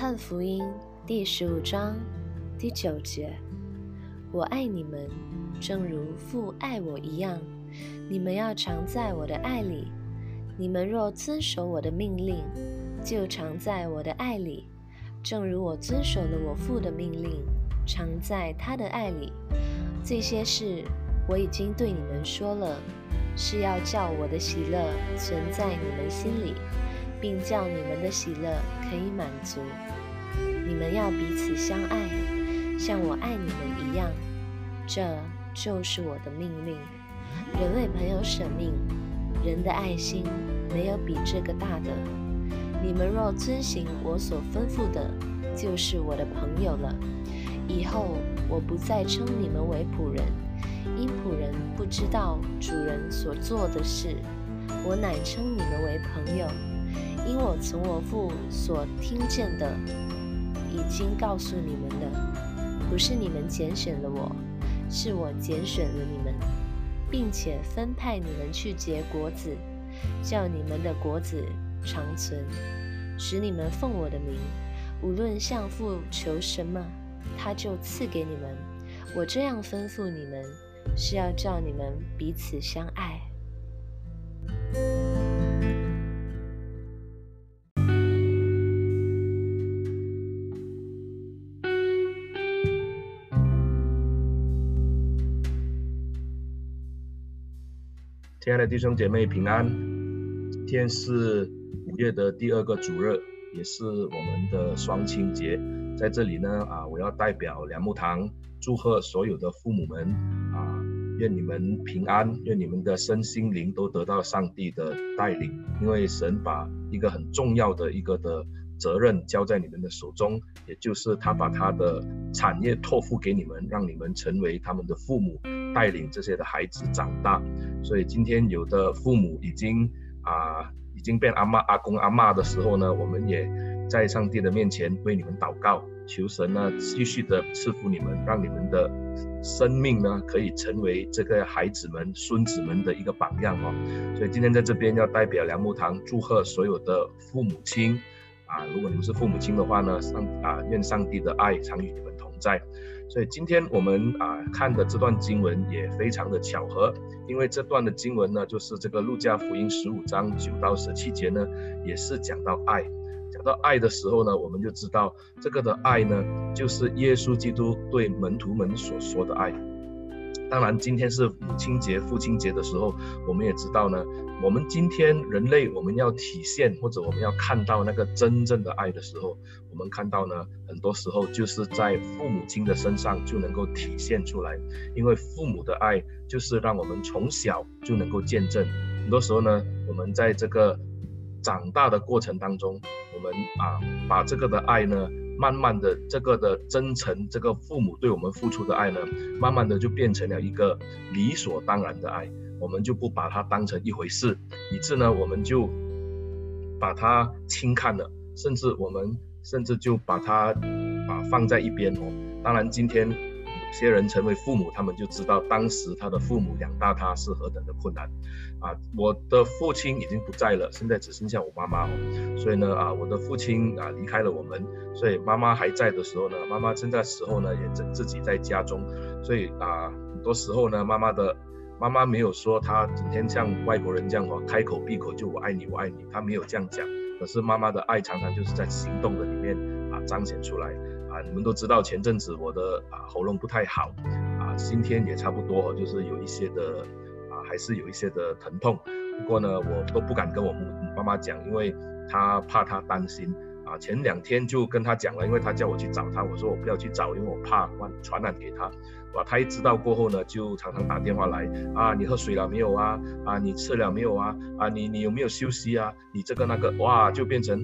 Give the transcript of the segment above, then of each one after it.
翰福音第十五章第九节：我爱你们，正如父爱我一样。你们要常在我的爱里。你们若遵守我的命令，就常在我的爱里，正如我遵守了我父的命令，常在他的爱里。这些事我已经对你们说了，是要叫我的喜乐存在你们心里，并叫你们的喜乐可以满足。你们要彼此相爱，像我爱你们一样。这就是我的命令。人为朋友舍命，人的爱心没有比这个大的。你们若遵行我所吩咐的，就是我的朋友了。以后我不再称你们为仆人，因仆人不知道主人所做的事。我乃称你们为朋友，因我从我父所听见的，已经告诉你们了。不是你们拣选了我，是我拣选了你们。并且分派你们去结果子，叫你们的果子长存，使你们奉我的名，无论向父求什么，他就赐给你们。我这样吩咐你们，是要叫你们彼此相爱。亲爱的弟兄姐妹平安，今天是五月的第二个主日，也是我们的双亲节。在这里呢，啊，我要代表良木堂祝贺所有的父母们啊，愿你们平安，愿你们的身心灵都得到上帝的带领。因为神把一个很重要的一个的责任交在你们的手中，也就是他把他的产业托付给你们，让你们成为他们的父母。带领这些的孩子长大，所以今天有的父母已经啊、已经变阿妈、阿公、阿嬷的时候呢，我们也在上帝的面前为你们祷告，求神呢继续的赐福你们，让你们的生命呢可以成为这个孩子们、孙子们的一个榜样哦。所以今天在这边要代表良木堂祝贺所有的父母亲啊，如果你们是父母亲的话呢，上啊愿上帝的爱常与你们同在。所以今天我们啊看的这段经文也非常的巧合，因为这段的经文呢，就是这个路加福音十五章九到十七节呢，也是讲到爱。讲到爱的时候呢，我们就知道这个的爱呢，就是耶稣基督对门徒们所说的爱。当然，今天是母亲节、父亲节的时候，我们也知道呢，我们今天人类我们要体现或者我们要看到那个真正的爱的时候，我们看到呢，很多时候就是在父母亲的身上就能够体现出来，因为父母的爱就是让我们从小就能够见证。很多时候呢，我们在这个长大的过程当中，我们啊把这个的爱呢。慢慢的，这个的真诚，这个父母对我们付出的爱呢，慢慢的就变成了一个理所当然的爱，我们就不把它当成一回事，以致呢，我们就把它轻看了，甚至我们甚至就把它啊放在一边哦。当然，今天有些人成为父母，他们就知道当时他的父母养大他是何等的困难。啊，我的父亲已经不在了，现在只剩下我妈妈哦。所以呢，啊，我的父亲啊离开了我们，所以妈妈还在的时候呢，妈妈正在时候呢也自自己在家中，所以啊，很多时候呢，妈妈的妈妈没有说她整天像外国人这样哦，开口闭口就我爱你，我爱你，她没有这样讲。可是妈妈的爱常常就是在行动的里面啊彰显出来你们都知道前阵子我的啊喉咙不太好啊，今天也差不多，就是有一些的啊。还是有一些的疼痛，不过呢，我都不敢跟我妈妈讲，因为她怕她担心啊。前两天就跟她讲了，因为她叫我去找她，我说我不要去找，因为我怕传传染给她。哇，她一知道过后呢，就常常打电话来啊，你喝水了没有啊？啊，你吃了没有啊？啊，你你有没有休息啊？你这个那个，哇，就变成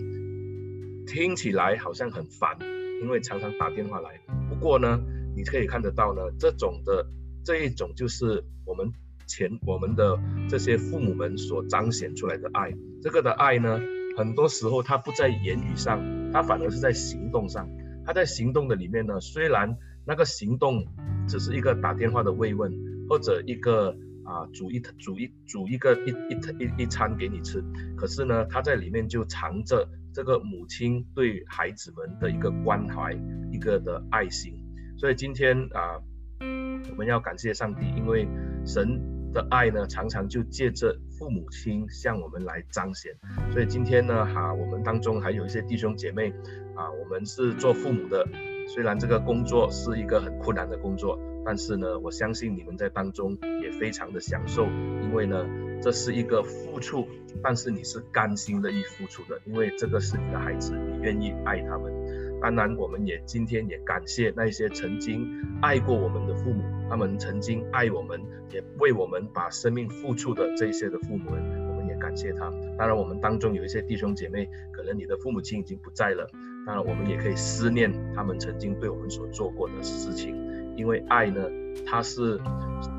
听起来好像很烦，因为常常打电话来。不过呢，你可以看得到呢，这种的这一种就是我们。前我们的这些父母们所彰显出来的爱，这个的爱呢，很多时候他不在言语上，他反而是在行动上。他在行动的里面呢，虽然那个行动只是一个打电话的慰问，或者一个啊煮一煮一煮一个一一一一餐给你吃，可是呢，他在里面就藏着这个母亲对孩子们的一个关怀，一个的爱心。所以今天啊，我们要感谢上帝，因为神的爱呢，常常就借着父母亲向我们来彰显。所以今天呢，哈、我们当中还有一些弟兄姐妹啊，我们是做父母的。虽然这个工作是一个很困难的工作，但是呢，我相信你们在当中也非常的享受，因为呢，这是一个付出，但是你是甘心乐意付出的，因为这个是你的孩子，你愿意爱他们。当然，我们也今天也感谢那些曾经爱过我们的父母，他们曾经爱我们，也为我们把生命付出的这些的父母们，我们也感谢他。当然，我们当中有一些弟兄姐妹，可能你的父母亲已经不在了。当然，我们也可以思念他们曾经对我们所做过的事情，因为爱呢，它是，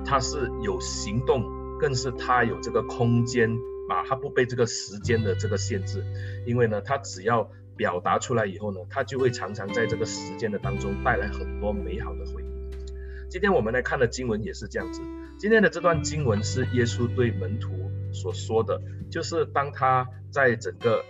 它是有行动，更是它有这个空间啊，它不被这个时间的这个限制，因为呢，它只要表达出来以后呢，它就会常常在这个时间的当中带来很多美好的回忆。今天我们来看的经文也是这样子，今天的这段经文是耶稣对门徒所说的，就是当他在整个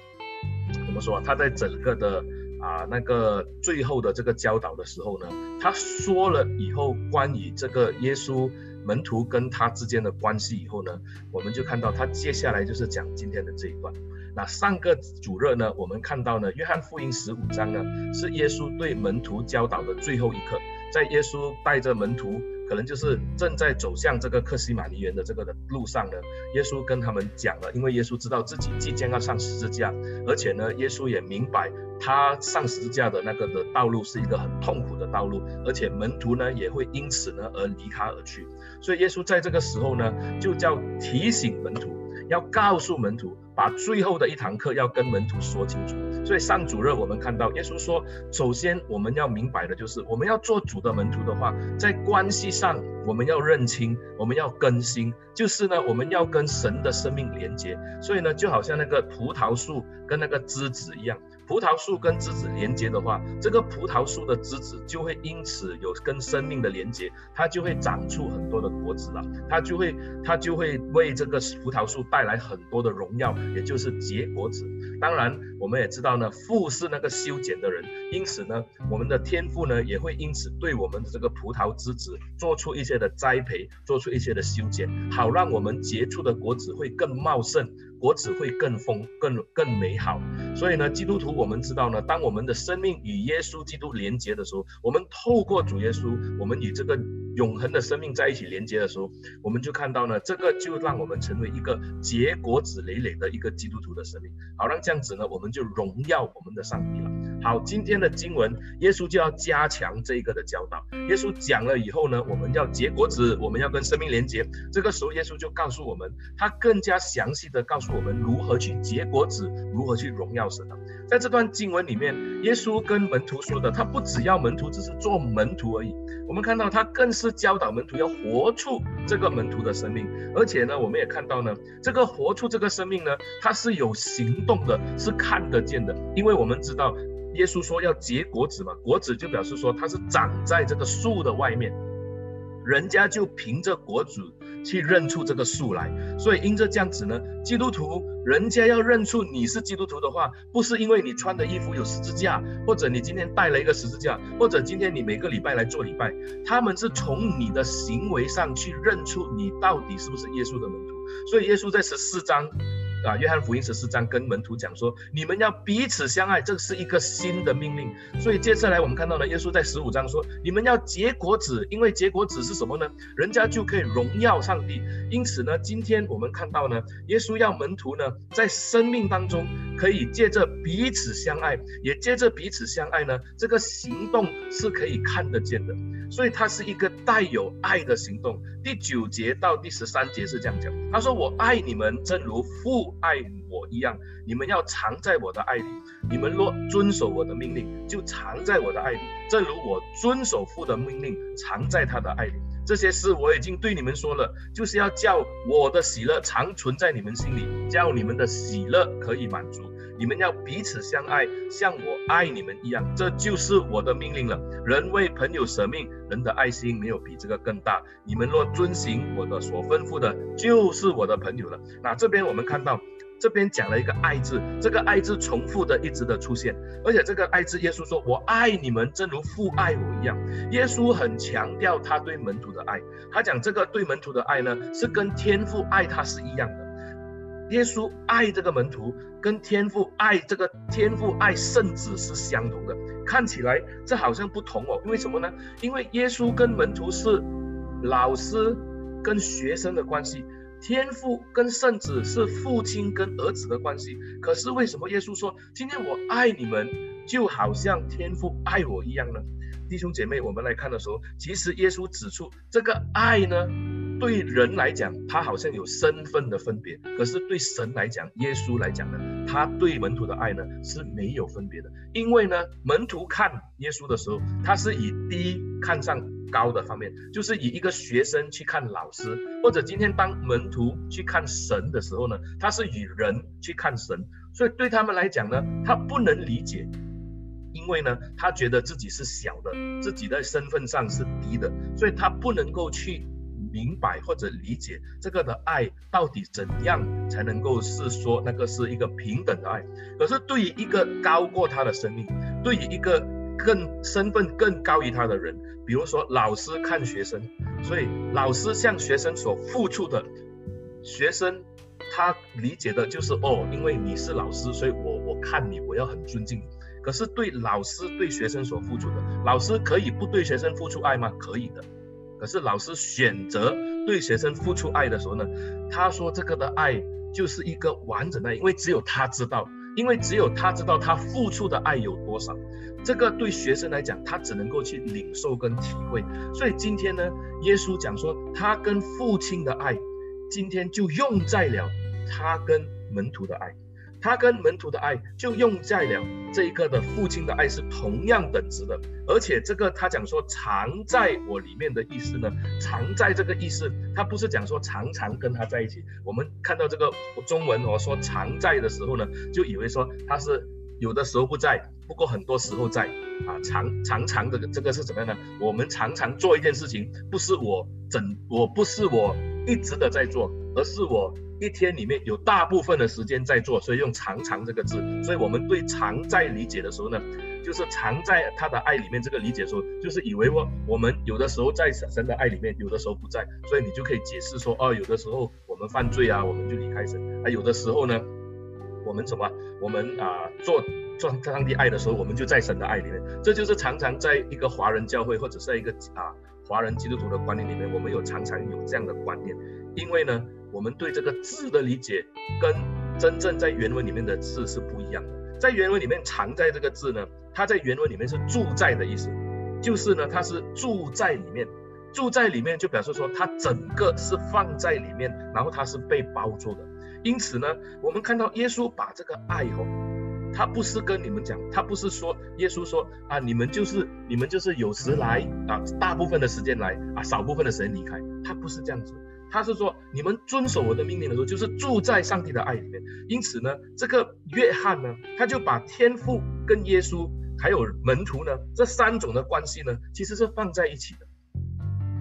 怎么说啊，他在整个的。啊，那个最后的这个教导的时候呢，他说了以后关于这个耶稣门徒跟他之间的关系以后呢，我们就看到他接下来就是讲今天的这一段。那上个主日呢，我们看到呢，约翰福音十五章呢，是耶稣对门徒教导的最后一课，在耶稣带着门徒。可能就是正在走向这个克西马尼园的这个的路上呢，耶稣跟他们讲了，因为耶稣知道自己即将要上十字架，而且呢，耶稣也明白他上十字架的那个的道路是一个很痛苦的道路，而且门徒呢也会因此呢而离他而去，所以耶稣在这个时候呢，就叫提醒门徒，要告诉门徒。把最后的一堂课要跟门徒说清楚，所以上主日我们看到耶稣说，首先我们要明白的就是，我们要做主的门徒的话，在关系上我们要认清，我们要更新，就是呢，我们要跟神的生命连接。所以呢，就好像那个葡萄树跟那个枝子一样。葡萄树跟枝子连接的话，这个葡萄树的枝子就会因此有跟生命的连接，它就会长出很多的果子了，它就会它就会为这个葡萄树带来很多的荣耀，也就是结果子。当然，我们也知道呢，父是那个修剪的人，因此呢，我们的天父呢也会因此对我们的这个葡萄枝子做出一些的栽培，做出一些的修剪，好让我们结出的果子会更茂盛。果子会更丰、更更美好。所以呢，基督徒我们知道呢，当我们的生命与耶稣基督连接的时候，我们透过主耶稣，我们与这个永恒的生命在一起连接的时候，我们就看到呢，这个就让我们成为一个结果子累累的一个基督徒的生命。好，让这样子呢，我们就荣耀我们的上帝了。好，今天的经文，耶稣就要加强这个的教导。耶稣讲了以后呢，我们要结果子，我们要跟生命连接。这个时候，耶稣就告诉我们，他更加详细的告诉我们如何去结果子，如何去荣耀神。在这段经文里面，耶稣跟门徒说的，他不只要门徒只是做门徒而已。我们看到他更是教导门徒要活出这个门徒的生命，而且呢，我们也看到呢，这个活出这个生命呢，它是有行动的，是看得见的，因为我们知道。耶稣说要结果子嘛，果子就表示说它是长在这个树的外面，人家就凭着果子去认出这个树来。所以因着这样子呢，基督徒人家要认出你是基督徒的话，不是因为你穿的衣服有十字架，或者你今天带了一个十字架，或者今天你每个礼拜来做礼拜，他们是从你的行为上去认出你到底是不是耶稣的门徒。所以耶稣在十四章。啊，约翰福音十四章跟门徒讲说，你们要彼此相爱，这是一个新的命令。所以接下来我们看到呢，耶稣在十五章说，你们要结果子，因为结果子是什么呢？人家就可以荣耀上帝。因此呢，今天我们看到呢，耶稣要门徒呢，在生命当中可以借着彼此相爱，也借着彼此相爱呢，这个行动是可以看得见的。所以它是一个带有爱的行动。第九节到第十三节是这样讲，他说：“我爱你们，正如父爱我一样，你们要藏在我的爱里。你们若遵守我的命令，就藏在我的爱里，正如我遵守父的命令，藏在他的爱里。这些事我已经对你们说了，就是要叫我的喜乐常存在你们心里，叫你们的喜乐可以满足。”你们要彼此相爱，像我爱你们一样，这就是我的命令了。人为朋友舍命，人的爱心没有比这个更大。你们若遵行我的所吩咐的，就是我的朋友了。那这边我们看到。这边讲了一个爱字，这个爱字重复的一直的出现，而且这个爱字，耶稣说：“我爱你们，正如父爱我一样。”耶稣很强调他对门徒的爱，他讲这个对门徒的爱呢，是跟天父爱他是一样的。耶稣爱这个门徒，跟天父爱这个天父爱圣子是相同的。看起来这好像不同哦，因为什么呢？因为耶稣跟门徒是老师跟学生的关系。天父跟圣子是父亲跟儿子的关系，可是为什么耶稣说今天我爱你们，就好像天父爱我一样呢？弟兄姐妹，我们来看的时候，其实耶稣指出这个爱呢，对人来讲，他好像有身份的分别，可是对神来讲，耶稣来讲呢，他对门徒的爱呢是没有分别的，因为呢，门徒看耶稣的时候，他是以低看上。高的方面，就是以一个学生去看老师，或者今天当门徒去看神的时候呢，他是以人去看神，所以对他们来讲呢，他不能理解，因为呢，他觉得自己是小的，自己在身份上是低的，所以他不能够去明白或者理解这个的爱到底怎样才能够是说那个是一个平等的爱。可是对于一个高过他的生命，对于一个。更身份更高于他的人，比如说老师看学生，所以老师向学生所付出的，学生他理解的就是哦，因为你是老师，所以我我看你，我要很尊敬你。可是对老师对学生所付出的，老师可以不对学生付出爱吗？可以的。可是老师选择对学生付出爱的时候呢，他说这个的爱就是一个完整的，因为只有他知道。因为只有他知道他付出的爱有多少，这个对学生来讲，他只能够去领受跟体会。所以今天呢，耶稣讲说他跟父亲的爱，今天就用在了他跟门徒的爱。他跟门徒的爱就用在了这一个的父亲的爱是同样等值的，而且这个他讲说常在我里面的意思呢，常在这个意思，他不是讲说常常跟他在一起。我们看到这个中文我说常在的时候呢，就以为说他是有的时候不在，不过很多时候在啊，常常常的这个是怎么样呢？我们常常做一件事情，不是我整，我不是我一直的在做，而是我。一天里面有大部分的时间在做，所以用“常常”这个字。所以我们对“常在”理解的时候呢，就是常在他的爱里面。这个理解说，就是以为我我们有的时候在神的爱里面，有的时候不在。所以你就可以解释说，哦，有的时候我们犯罪啊，我们就离开神啊；有的时候呢，我们什么，我们啊做做上帝爱的时候，我们就在神的爱里面。这就是常常在一个华人教会或者在一个啊华人基督徒的观念里面，我们有常常有这样的观念，因为呢。我们对这个字的理解，跟真正在原文里面的字是不一样的。在原文里面，藏在这个字呢，它在原文里面是住在的意思，就是呢，它是住在里面，住在里面就表示说它整个是放在里面，然后它是被包住的。因此呢，我们看到耶稣把这个爱哦，他不是跟你们讲，他不是说耶稣说啊，你们就是你们就是有时来啊，大部分的时间来啊，少部分的时间离开，他不是这样子。他是说，你们遵守我的命令的时候，就是住在上帝的爱里面。因此呢，这个约翰呢，他就把天父跟耶稣还有门徒呢这三种的关系呢，其实是放在一起的。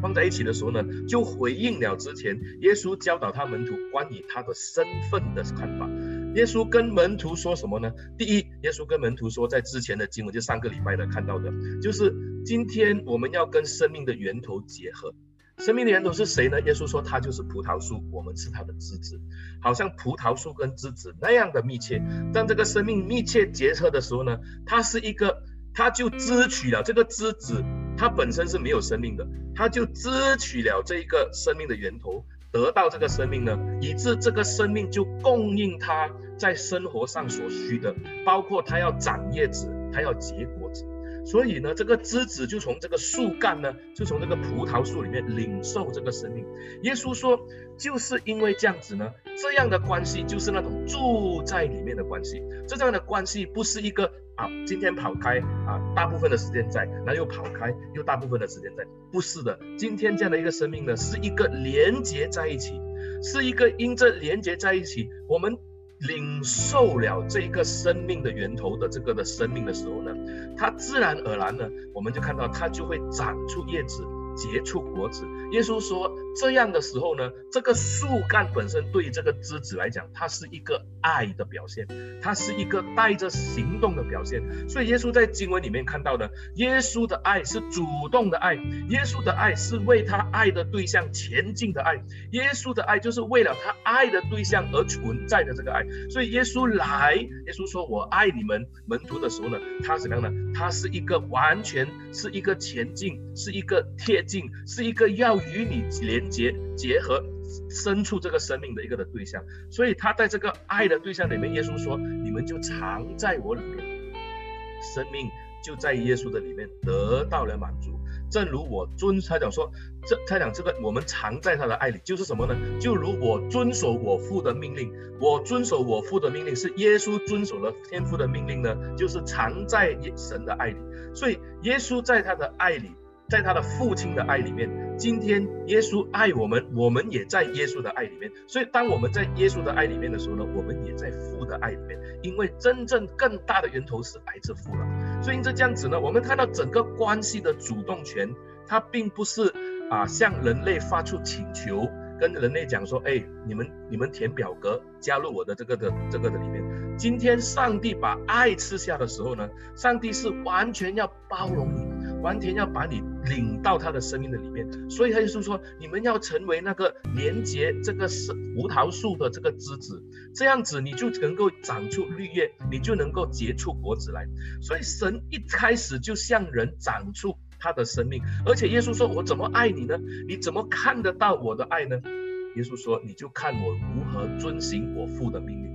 放在一起的时候呢，就回应了之前耶稣教导他门徒关于他的身份的看法。耶稣跟门徒说什么呢？第一，耶稣跟门徒说，在之前的经文就上个礼拜的看到的，就是今天我们要跟生命的源头结合。生命的源头是谁呢？耶稣说他就是葡萄树，我们是他的枝子，好像葡萄树跟枝子那样的密切。当这个生命密切结合的时候呢，它是一个，它就支取了这个枝子，它本身是没有生命的，它就支取了这一个生命的源头，得到这个生命呢，以致这个生命就供应它在生活上所需的，包括它要长叶子，它要结果。所以呢，这个枝子就从这个树干呢，就从这个葡萄树里面领受这个生命。耶稣说，就是因为这样子呢，这样的关系就是那种住在里面的关系。这样的关系不是一个啊，今天跑开啊，大部分的时间在，然后又跑开，又大部分的时间在，不是的。今天这样的一个生命呢，是一个连接在一起，是一个因着连接在一起，我们领受了这个生命的源头的这个的生命的时候呢，它自然而然呢，我们就看到它就会长出叶子。结出果子。耶稣说，这样的时候呢，这个树干本身对这个枝子来讲，它是一个爱的表现，它是一个带着行动的表现。所以耶稣在经文里面看到的，耶稣的爱是主动的爱，耶稣的爱是为他爱的对象前进的爱，耶稣的爱就是为了他爱的对象而存在的这个爱。所以耶稣来，耶稣说我爱你们门徒的时候呢，他怎么样呢？他是一个完全是一个前进，是一个贴。是一个要与你连接、结合、生出这个生命的一个的对象，所以他在这个爱的对象里面，耶稣说：“你们就藏在我里面，生命就在耶稣的里面得到了满足。正如我遵他讲说，这他讲这个我们藏在他的爱里，就是什么呢？就如我遵守我父的命令，我遵守我父的命令是耶稣遵守了天父的命令呢，就是藏在神的爱里。所以耶稣在他的爱里。”在他的父亲的爱里面，今天耶稣爱我们，我们也在耶稣的爱里面。所以，当我们在耶稣的爱里面的时候呢，我们也在父的爱里面。因为真正更大的源头是来自父了。所以，因此这样子呢，我们看到整个关系的主动权，它并不是啊向人类发出请求，跟人类讲说，哎，你们你们填表格加入我的这个的这个的里面。今天上帝把爱吃下的时候呢，上帝是完全要包容你。完全要把你领到他的生命的里面，所以他就是说，你们要成为那个连接这个是葡萄树的这个枝子，这样子你就能够长出绿叶，你就能够结出果子来。所以神一开始就向人长出他的生命，而且耶稣说：“我怎么爱你呢？你怎么看得到我的爱呢？”耶稣说：“你就看我如何遵行我父的命令。”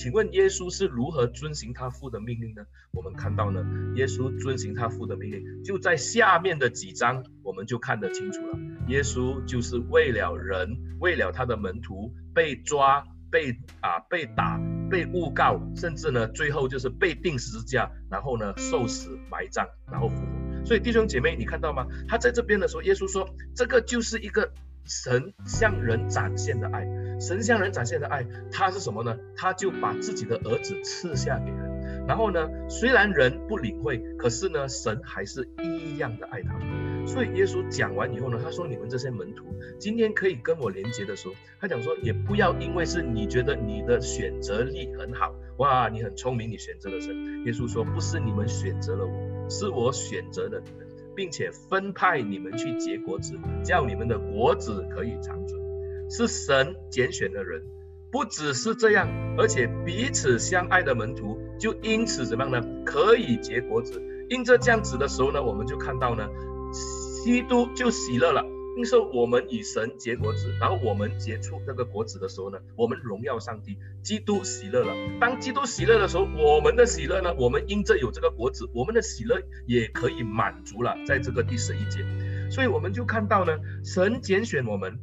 请问耶稣是如何遵行他父的命令呢？我们看到呢，耶稣遵行他父的命令，就在下面的几章，我们就看得清楚了。耶稣就是为了人，为了他的门徒被抓、被啊被打、被诬告，甚至呢最后就是被钉十字架，然后呢受死、埋葬，然后复活。所以弟兄姐妹，你看到吗？他在这边的时候，耶稣说，这个就是一个。神向人展现的爱，神向人展现的爱，他是什么呢？他就把自己的儿子赐下给人，然后呢，虽然人不领会，可是呢，神还是一样的爱他们。所以耶稣讲完以后呢，他说：“你们这些门徒，今天可以跟我连接的时候，他讲说，也不要因为是你觉得你的选择力很好，哇，你很聪明，你选择了神。耶稣说，不是你们选择了我，是我选择了你们。”并且分派你们去结果子，叫你们的果子可以长存，是神拣选的人，不只是这样，而且彼此相爱的门徒就因此怎么样呢？可以结果子。因着这样子的时候呢，我们就看到呢，基督就喜乐了。因此，我们与神结果子，然后我们结出这个果子的时候呢，我们荣耀上帝，基督喜乐了。当基督喜乐的时候，我们的喜乐呢，我们因着有这个果子，我们的喜乐也可以满足了。在这个第十一节，所以我们就看到呢，神拣选我们。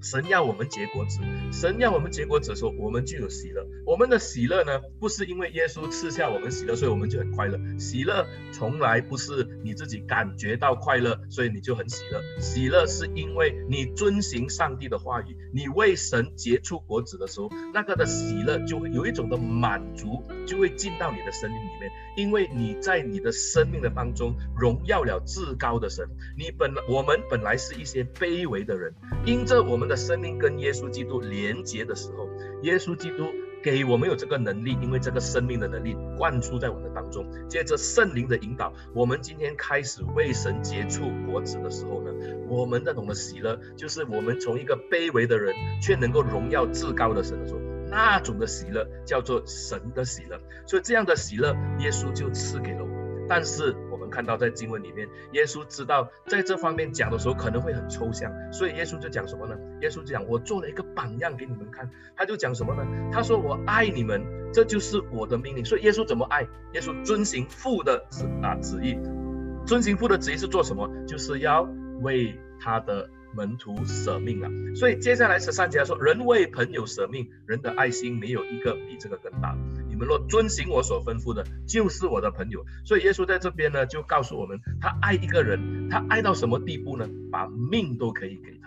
神要我们结果子，神要我们结果子的时候，我们就有喜乐。我们的喜乐呢，不是因为耶稣赐下我们喜乐，所以我们就很快乐。喜乐从来不是你自己感觉到快乐，所以你就很喜乐。喜乐是因为你遵行上帝的话语，你为神结出果子的时候，那个的喜乐就会有一种的满足，就会进到你的生命里面，因为你在你的生命的当中荣耀了至高的神。你本来我们本来是一些卑微的人，因着我们。的生命跟耶稣基督连接的时候，耶稣基督给我们有这个能力，因为这个生命的能力灌输在我们的当中。借着圣灵的引导，我们今天开始为神结出果子的时候呢，我们那种的喜乐，就是我们从一个卑微的人，却能够荣耀至高的神的时候，那种的喜乐叫做神的喜乐。所以这样的喜乐，耶稣就赐给了我们。但是，看到在经文里面，耶稣知道在这方面讲的时候可能会很抽象，所以耶稣就讲什么呢？耶稣就讲，我做了一个榜样给你们看。他就讲什么呢？他说我爱你们，这就是我的命令。所以耶稣怎么爱？耶稣遵行父的旨啊旨意，遵行父的旨意是做什么？就是要为他的门徒舍命了。所以接下来十三节说，人为朋友舍命，人的爱心没有一个比这个更大。们若遵行我所吩咐的，就是我的朋友。所以耶稣在这边呢，就告诉我们，他爱一个人，他爱到什么地步呢？把命都可以给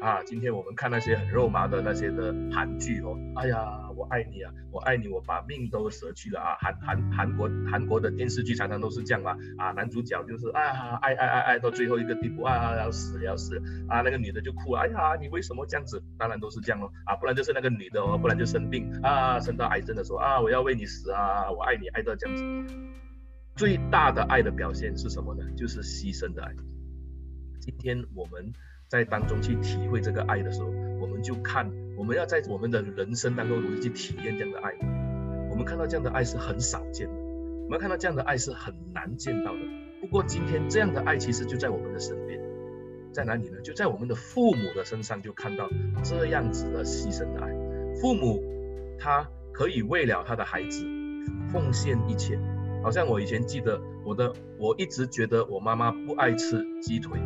啊，今天我们看那些很肉麻的那些的韩剧哦，哎呀，我爱你啊，我爱你，我把命都舍去了啊。韩韩韩国韩国的电视剧常常都是这样嘛，啊，男主角就是啊，爱爱爱爱到最后一个地步啊，要死要死啊，那个女的就哭，哎呀，你为什么这样子？当然都是这样哦，啊，不然就是那个女的哦，不然就生病啊，生到癌症的时候啊，我要为你死啊，我爱你爱到这样子。最大的爱的表现是什么呢？就是牺牲的爱。今天我们。在当中去体会这个爱的时候，我们就看我们要在我们的人生当中如何去体验这样的爱。我们看到这样的爱是很少见的，我们看到这样的爱是很难见到的。不过今天这样的爱其实就在我们的身边，在哪里呢？就在我们的父母的身上就看到这样子的牺牲的爱。父母他可以为了他的孩子奉献一切，好像我以前记得我的，我一直觉得我妈妈不爱吃鸡腿。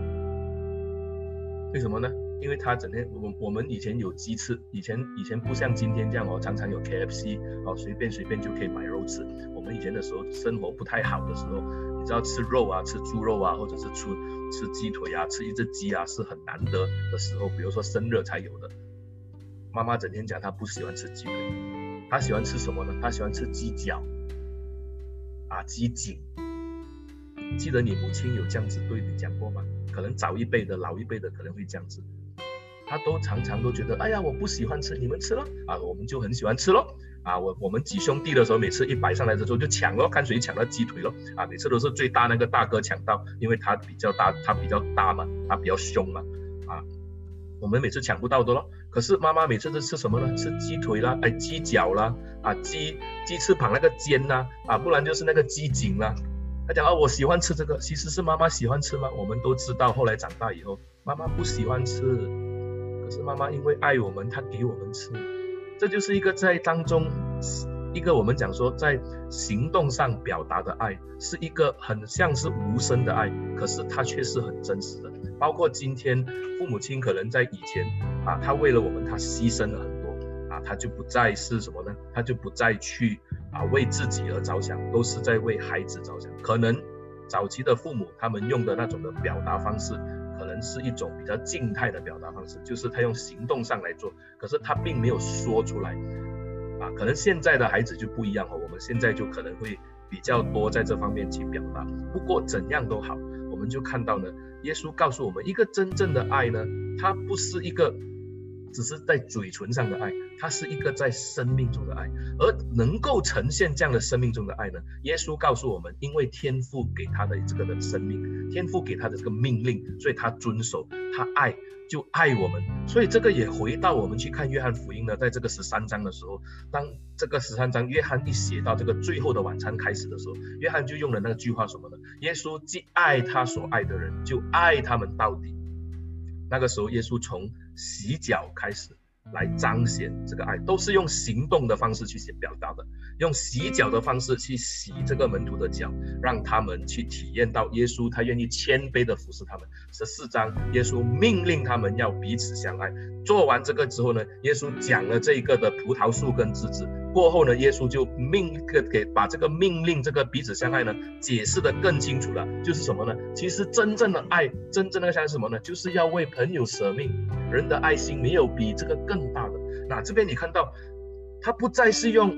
为什么呢？因为他整天，我我们以前有鸡翅，以前以前不像今天这样哦，常常有 KFC 哦，随便随便就可以买肉吃。我们以前的时候生活不太好的时候，你知道吃肉啊，吃猪肉啊，或者是吃吃鸡腿啊，吃一只鸡啊是很难得的时候，比如说生热才有的。妈妈整天讲她不喜欢吃鸡腿，她喜欢吃什么呢？她喜欢吃鸡脚啊，鸡颈。记得你母亲有这样子对你讲过吗？可能早一辈的、老一辈的可能会这样子，他都常常都觉得，哎呀，我不喜欢吃，你们吃咯，啊，我们就很喜欢吃咯，啊，我我们几兄弟的时候，每次一摆上来的时候就抢咯，看谁抢到鸡腿咯，啊，每次都是最大那个大哥抢到，因为他比较大，他比较大嘛，他比较凶嘛，啊，我们每次抢不到的咯。可是妈妈每次都吃什么呢？吃鸡腿啦，哎，鸡脚啦，啊，鸡鸡翅膀那个尖呐，啊，不然就是那个鸡颈啦。他讲啊，我喜欢吃这个，其实是妈妈喜欢吃吗？我们都知道，后来长大以后，妈妈不喜欢吃，可是妈妈因为爱我们，她给我们吃，这就是一个在当中，一个我们讲说在行动上表达的爱，是一个很像是无声的爱，可是它却是很真实的。包括今天父母亲可能在以前啊，他为了我们，他牺牲了啊，他就不再是什么呢？他就不再去。啊，为自己而着想，都是在为孩子着想。可能早期的父母他们用的那种的表达方式，可能是一种比较静态的表达方式，就是他用行动上来做，可是他并没有说出来。啊，可能现在的孩子就不一样哦，我们现在就可能会比较多在这方面去表达。不过怎样都好，我们就看到呢，耶稣告诉我们，一个真正的爱呢，它不是一个。只是在嘴唇上的爱，它是一个在生命中的爱，而能够呈现这样的生命中的爱呢？耶稣告诉我们，因为天父给他的这个的生命，天父给他的这个命令，所以他遵守，他爱就爱我们。所以这个也回到我们去看约翰福音呢，在这个十三章的时候，当这个十三章约翰一写到这个最后的晚餐开始的时候，约翰就用了那个句话什么呢？耶稣既爱他所爱的人，就爱他们到底。那个时候，耶稣从洗脚开始来彰显这个爱，都是用行动的方式去写表达的，用洗脚的方式去洗这个门徒的脚，让他们去体验到耶稣他愿意谦卑的服侍他们。十四章，耶稣命令他们要彼此相爱。做完这个之后呢，耶稣讲了这一个的葡萄树跟枝子。过后呢，耶稣就命个给把这个命令，这个彼此相爱呢，解释的更清楚了。就是什么呢？其实真正的爱，真正的像什么呢？就是要为朋友舍命。人的爱心没有比这个更大的。那这边你看到，他不再是用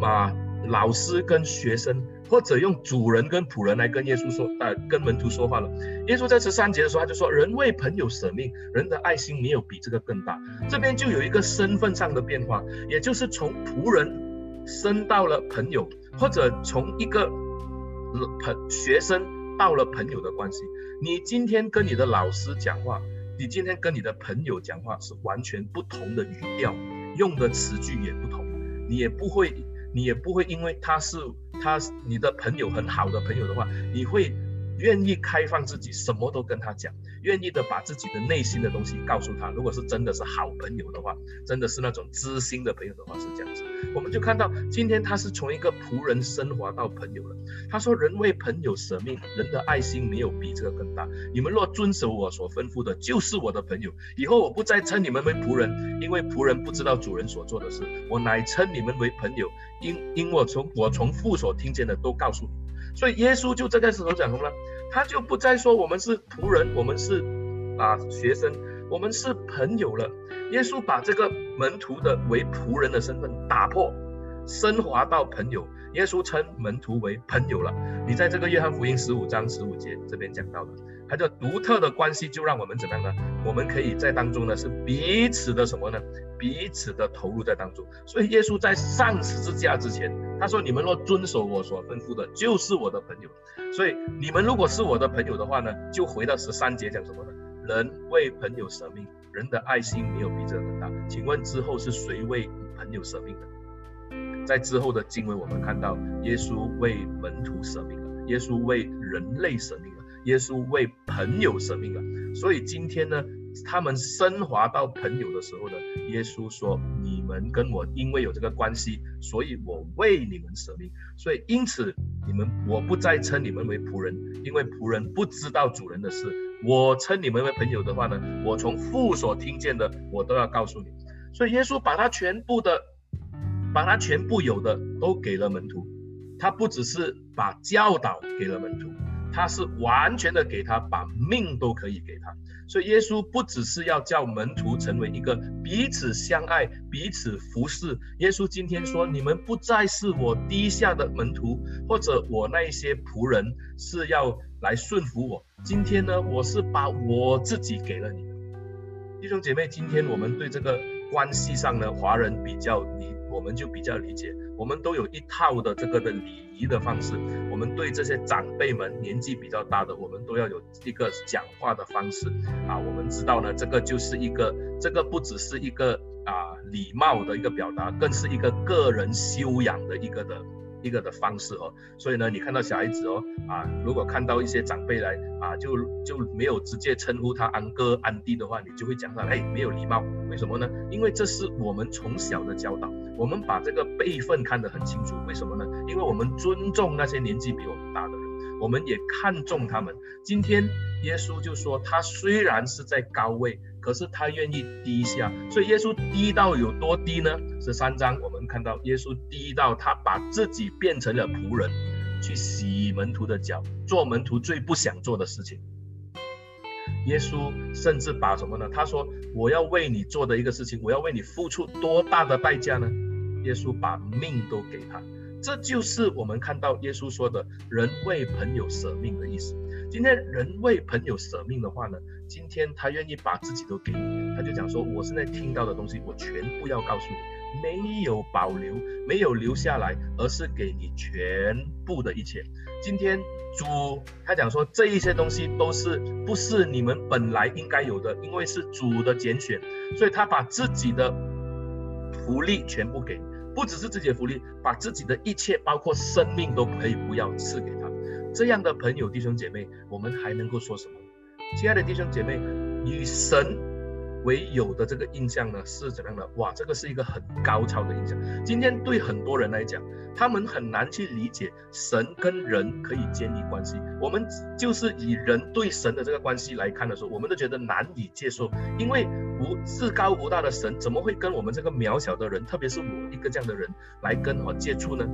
啊老师跟学生。或者用主人跟仆人来跟耶稣说，呃，跟门徒说话了。耶稣在十三节的时候，他就说：“人为朋友舍命，人的爱心没有比这个更大。”这边就有一个身份上的变化，也就是从仆人升到了朋友，或者从一个朋学生到了朋友的关系。你今天跟你的老师讲话，你今天跟你的朋友讲话是完全不同的语调，用的词句也不同，你也不会。你也不会因为他是他你的朋友很好的朋友的话，你会愿意开放自己，什么都跟他讲，愿意的把自己的内心的东西告诉他。如果是真的是好朋友的话，真的是那种知心的朋友的话，是这样子。我们就看到今天他是从一个仆人升华到朋友了。他说：“人为朋友舍命，人的爱心没有比这个更大。你们若遵守我所吩咐的，就是我的朋友。以后我不再称你们为仆人，因为仆人不知道主人所做的事。我乃称你们为朋友，因因我从我从父所听见的都告诉你。”所以耶稣就这个时候讲什么呢？他就不再说我们是仆人，我们是啊学生，我们是朋友了。耶稣把这个门徒的为仆人的身份打破，升华到朋友。耶稣称门徒为朋友了。你在这个约翰福音十五章十五节这边讲到的，他这独特的关系就让我们怎么样呢？我们可以在当中呢是彼此的什么呢？彼此的投入在当中。所以耶稣在上十字架之前，他说：“你们若遵守我所吩咐的，就是我的朋友。”所以你们如果是我的朋友的话呢，就回到十三节讲什么呢？人为朋友舍命，人的爱心没有比这更大。请问之后是谁为朋友舍命的？在之后的经文，我们看到耶稣为门徒舍命了，耶稣为人类舍命，耶稣为朋友舍命了。所以今天呢，他们升华到朋友的时候呢，耶稣说：“你们跟我因为有这个关系，所以我为你们舍命。所以因此你们我不再称你们为仆人，因为仆人不知道主人的事。我称你们为朋友的话呢，我从父所听见的，我都要告诉你。所以耶稣把他全部的。”把他全部有的都给了门徒，他不只是把教导给了门徒，他是完全的给他，把命都可以给他。所以耶稣不只是要叫门徒成为一个彼此相爱、彼此服侍。耶稣今天说：“你们不再是我低下的门徒，或者我那一些仆人是要来顺服我。今天呢，我是把我自己给了你们。”弟兄姐妹，今天我们对这个关系上呢，华人比较理。我们就比较理解，我们都有一套的这个的礼仪的方式。我们对这些长辈们年纪比较大的，我们都要有一个讲话的方式啊。我们知道呢，这个就是一个，这个不只是一个啊礼貌的一个表达，更是一个个人修养的一个的。一个的方式哦，所以呢，你看到小孩子哦，啊，如果看到一些长辈来啊，就就没有直接称呼他安哥安弟的话，你就会讲他哎，没有礼貌。为什么呢？因为这是我们从小的教导，我们把这个辈分看得很清楚。为什么呢？因为我们尊重那些年纪比我们大的人，我们也看重他们。今天耶稣就说，他虽然是在高位。可是他愿意低下，所以耶稣低到有多低呢？十三章我们看到耶稣低到他把自己变成了仆人，去洗门徒的脚，做门徒最不想做的事情。耶稣甚至把什么呢？他说：“我要为你做的一个事情，我要为你付出多大的代价呢？”耶稣把命都给他，这就是我们看到耶稣说的“人为朋友舍命”的意思。今天人为朋友舍命的话呢？今天他愿意把自己都给你，他就讲说：“我现在听到的东西，我全部要告诉你，没有保留，没有留下来，而是给你全部的一切。”今天主他讲说，这一些东西都是不是你们本来应该有的，因为是主的拣选，所以他把自己的福利全部给，不只是自己的福利，把自己的一切，包括生命都可以不要赐给他。这样的朋友弟兄姐妹，我们还能够说什么？亲爱的弟兄姐妹，与神为有的这个印象呢，是怎样的？哇，这个是一个很高超的印象。今天对很多人来讲，他们很难去理解神跟人可以建立关系。我们就是以人对神的这个关系来看的时候，我们都觉得难以接受，因为无至高无大的神怎么会跟我们这个渺小的人，特别是我一个这样的人来跟我接触呢？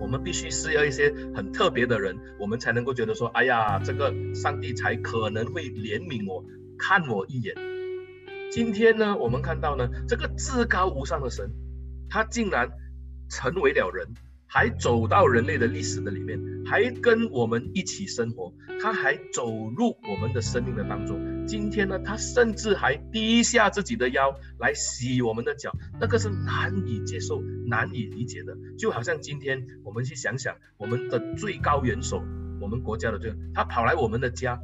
我们必须是要一些很特别的人，我们才能够觉得说，哎呀，这个上帝才可能会怜悯我，看我一眼。今天呢，我们看到呢，这个至高无上的神，他竟然成为了人。还走到人类的历史的里面，还跟我们一起生活，他还走入我们的生命的当中。今天呢，他甚至还低下自己的腰来洗我们的脚，那个是难以接受、难以理解的。就好像今天我们去想想，我们的最高元首，我们国家的这个，他跑来我们的家，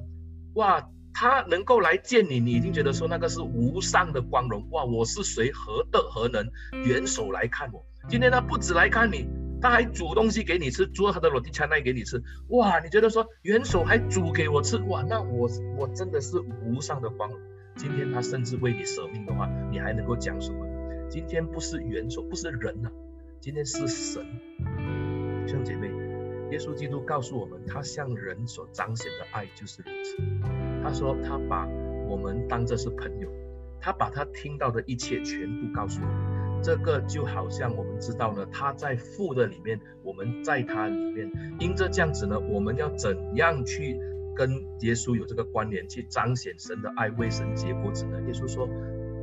哇，他能够来见你，你已经觉得说那个是无上的光荣。哇，我是谁？何德何能？元首来看我，今天他不止来看你。他还煮东西给你吃，煮他的罗蒂卡奈给你吃，哇！你觉得说元首还煮给我吃，哇！那我我真的是无上的光荣。今天他甚至为你舍命的话，你还能够讲什么？今天不是元首，不是人呐、今天是神。弟兄姐妹，耶稣基督告诉我们，他向人所彰显的爱就是如此。他说他把我们当作是朋友，他把他听到的一切全部告诉我。这个就好像我们知道呢，他在父的里面，我们在他里面。因着这样子呢，我们要怎样去跟耶稣有这个关联，去彰显神的爱，为神结果子呢？耶稣说：“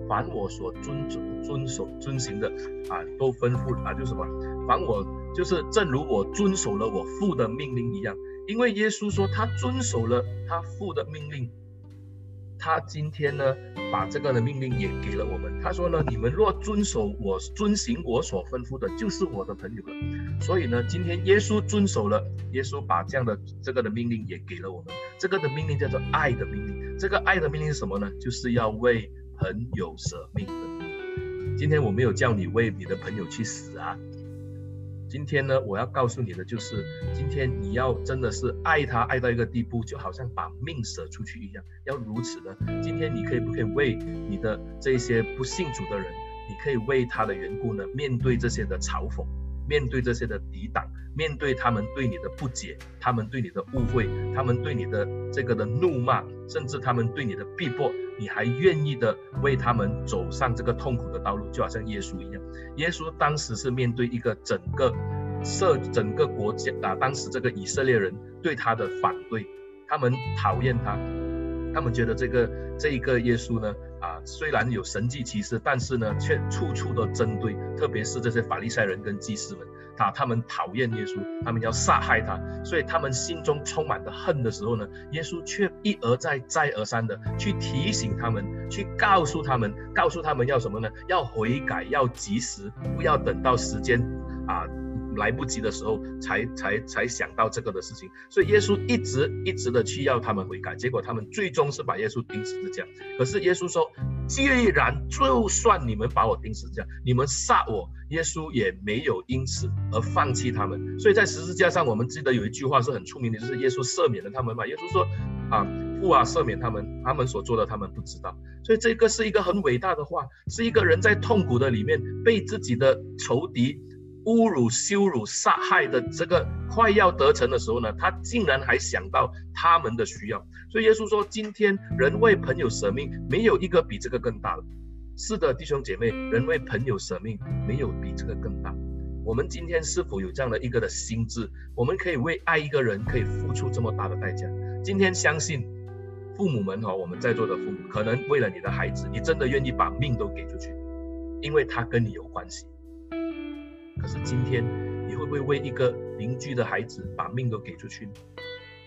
凡我所遵、遵守、遵行的啊，都吩咐啊，就是什么？凡我就是正如我遵守了我父的命令一样，因为耶稣说他遵守了他父的命令。”他今天呢，把这个的命令也给了我们。他说呢，你们若遵守我、遵行我所吩咐的，就是我的朋友了。所以呢，今天耶稣遵守了，耶稣把这样的这个的命令也给了我们。这个的命令叫做爱的命令。这个爱的命令是什么呢？就是要为朋友舍命的。今天我没有叫你为你的朋友去死啊。今天呢，我要告诉你的就是，今天你要真的是爱他爱到一个地步，就好像把命舍出去一样，要如此的。今天你可以不可以为你的这些不信主的人，你可以为他的缘故呢，面对这些的嘲讽，面对这些的抵挡，面对他们对你的不解，他们对你的误会，他们对你的这个的怒骂，甚至他们对你的逼迫。你还愿意的为他们走上这个痛苦的道路，就好像耶稣一样。耶稣当时是面对一个整个社、整个国家啊，当时这个以色列人对他的反对，他们讨厌他，他们觉得这个这一个耶稣呢。啊，虽然有神迹奇事，但是呢，却处处都针对，特别是这些法利赛人跟祭司们，啊，他们讨厌耶稣，他们要杀害他，所以他们心中充满的恨的时候呢，耶稣却一而再，再而三的去提醒他们，去告诉他们，告诉他们要什么呢？要悔改，要及时，不要等到时间啊。来不及的时候才，才才想到这个的事情，所以耶稣一直一直的去要他们悔改，结果他们最终是把耶稣钉十字架。可是耶稣说，既然就算你们把我钉十字架，你们杀我，耶稣也没有因此而放弃他们。所以在十字架上，我们记得有一句话是很出名的，就是耶稣赦免了他们嘛。耶稣说啊，父啊，赦免他们，他们所做的他们不知道。所以这个是一个很伟大的话，是一个人在痛苦的里面被自己的仇敌。侮辱、羞辱、杀害的这个快要得逞的时候呢，他竟然还想到他们的需要。所以耶稣说：“今天人为朋友舍命，没有一个比这个更大的。”是的，弟兄姐妹，人为朋友舍命，没有比这个更大。我们今天是否有这样的一个的心智？我们可以为爱一个人，可以付出这么大的代价？今天相信父母们哈，我们在座的父母，可能为了你的孩子，你真的愿意把命都给出去，因为他跟你有关系。可是今天，你会不会为一个邻居的孩子把命都给出去？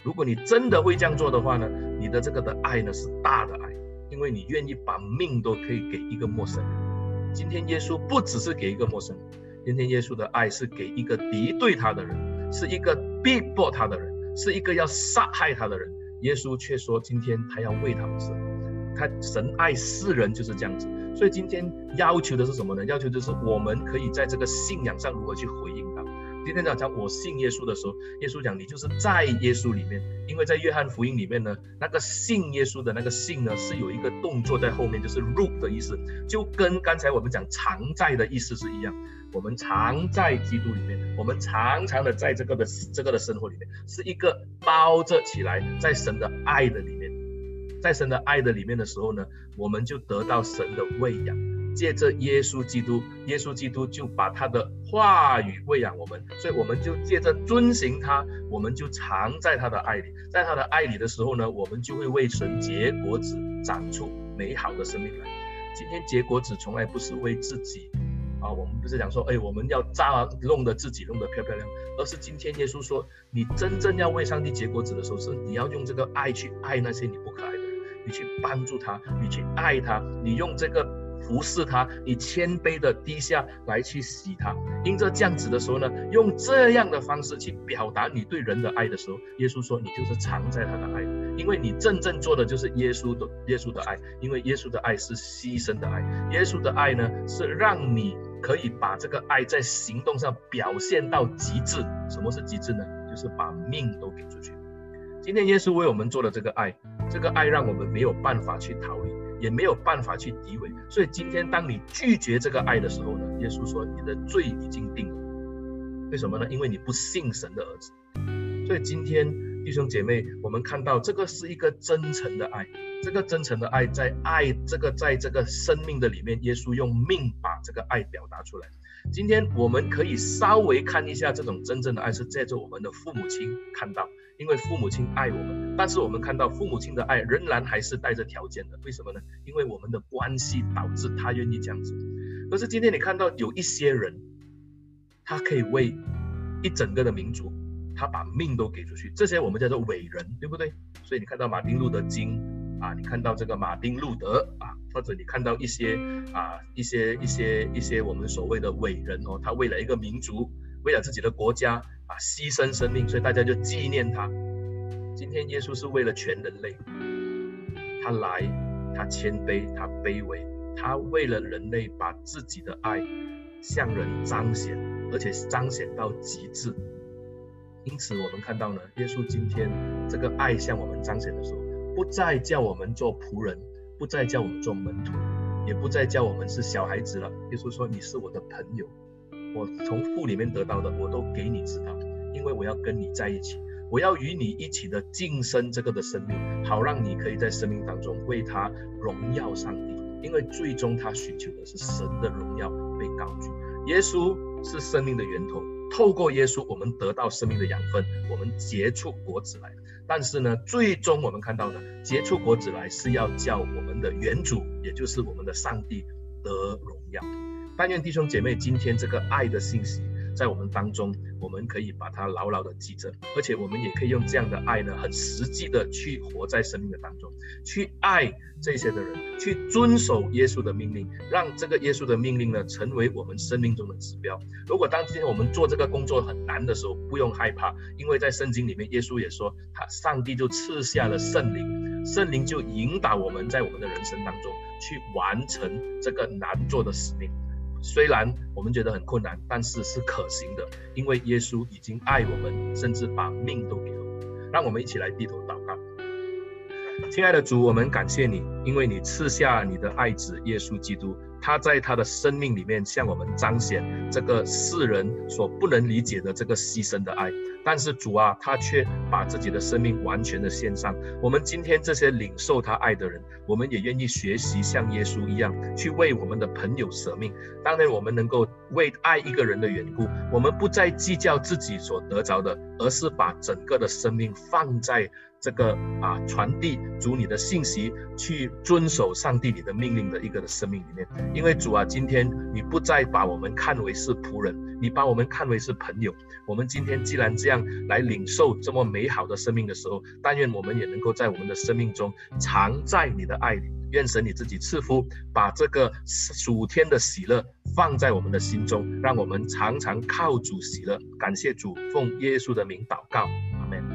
如果你真的会这样做的话呢，你的这个的爱呢是大的爱，因为你愿意把命都可以给一个陌生人。今天耶稣不只是给一个陌生人，今天耶稣的爱是给一个敌对他的人，是一个逼迫他的人，是一个要杀害他的人。耶稣却说，今天他要为他们死。他神爱世人就是这样子。所以今天要求的是什么呢？要求就是我们可以在这个信仰上如何去回应他。今天讲讲我信耶稣的时候，耶稣讲你就是在耶稣里面，因为在约翰福音里面呢，那个信耶稣的那个信呢是有一个动作在后面，就是入的意思，就跟刚才我们讲常在的意思是一样。我们常在基督里面，我们常常的在这个的这个的生活里面，是一个包着起来在神的爱的里面。在神的爱的里面的时候呢，我们就得到神的喂养，借着耶稣基督，耶稣基督就把他的话语喂养我们，所以我们就借着遵行他，我们就藏在他的爱里，在他的爱里的时候呢，我们就会为神结果子，长出美好的生命来。今天结果子从来不是为自己。啊，我们不是讲说，哎，我们要扎弄得自己弄得漂漂亮，而是今天耶稣说，你真正要为上帝结果子的时候，是你要用这个爱去爱那些你不可爱的，你去帮助他，你去爱他，你用这个服侍他，你谦卑的低下来去洗他。因着这样子的时候呢，用这样的方式去表达你对人的爱的时候，耶稣说，你就是藏在他的爱，因为你真正做的就是耶稣的耶稣的爱，因为耶稣的爱是牺牲的爱，耶稣的爱呢是让你。可以把这个爱在行动上表现到极致。什么是极致呢？就是把命都给出去。今天耶稣为我们做的这个爱，这个爱让我们没有办法去逃离，也没有办法去诋毁。所以今天当你拒绝这个爱的时候呢，耶稣说你的罪已经定了。为什么呢？因为你不信神的儿子。所以今天。弟兄姐妹，我们看到这个是一个真诚的爱，这个真诚的爱在爱这个在这个生命的里面，耶稣用命把这个爱表达出来。今天我们可以稍微看一下这种真正的爱是借着我们的父母亲看到，因为父母亲爱我们，但是我们看到父母亲的爱仍然还是带着条件的，为什么呢？因为我们的关系导致他愿意这样子。可是今天你看到有一些人，他可以为一整个的民族，他把命都给出去，这些我们叫做伟人，对不对？所以你看到马丁路德金啊，你看到这个马丁路德啊。或者你看到一些啊，一些一些一些我们所谓的伟人哦，他为了一个民族，为了自己的国家啊，牺牲生命，所以大家就纪念他。今天耶稣是为了全人类，他来，他谦卑，他卑微，他为了人类把自己的爱向人彰显，而且彰显到极致。因此我们看到呢，耶稣今天这个爱向我们彰显的时候，不再叫我们做仆人。不再叫我们做门徒，也不再叫我们是小孩子了。耶稣说：“你是我的朋友，我从父里面得到的，我都给你知道，因为我要跟你在一起，我要与你一起的晋升这个的生命，好让你可以在生命当中为他荣耀上帝。因为最终他寻求的是神的荣耀被高举。耶稣是生命的源头，透过耶稣，我们得到生命的养分，我们结出果子来。”但是呢，最终我们看到呢，结出果子来是要叫我们的原主，也就是我们的上帝得荣耀。但愿弟兄姐妹，今天这个爱的信息。在我们当中，我们可以把它牢牢的记着，而且我们也可以用这样的爱呢，很实际的去活在生命的当中，去爱这些的人，去遵守耶稣的命令，让这个耶稣的命令呢，成为我们生命中的指标。如果当今天我们做这个工作很难的时候，不用害怕，因为在圣经里面，耶稣也说，他上帝就赐下了圣灵，圣灵就引导我们在我们的人生当中去完成这个难做的使命。虽然我们觉得很困难，但是是可行的，因为耶稣已经爱我们，甚至把命都给了我们。让我们一起来低头祷。亲爱的主，我们感谢你，因为你赐下你的爱子耶稣基督。他在他的生命里面向我们彰显这个世人所不能理解的这个牺牲的爱，但是主啊，他却把自己的生命完全的献上。我们今天这些领受他爱的人，我们也愿意学习像耶稣一样，去为我们的朋友舍命。当然，我们能够为爱一个人的缘故，我们不再计较自己所得着的，而是把整个的生命放在。这个啊，传递主你的信息，去遵守上帝你的命令的一个的生命里面，因为主啊，今天你不再把我们看为是仆人，你把我们看为是朋友。我们今天既然这样来领受这么美好的生命的时候，但愿我们也能够在我们的生命中常在你的爱里。愿神你自己赐福，把这个属天的喜乐放在我们的心中，让我们常常靠主喜乐。感谢主，奉耶稣的名祷告。阿门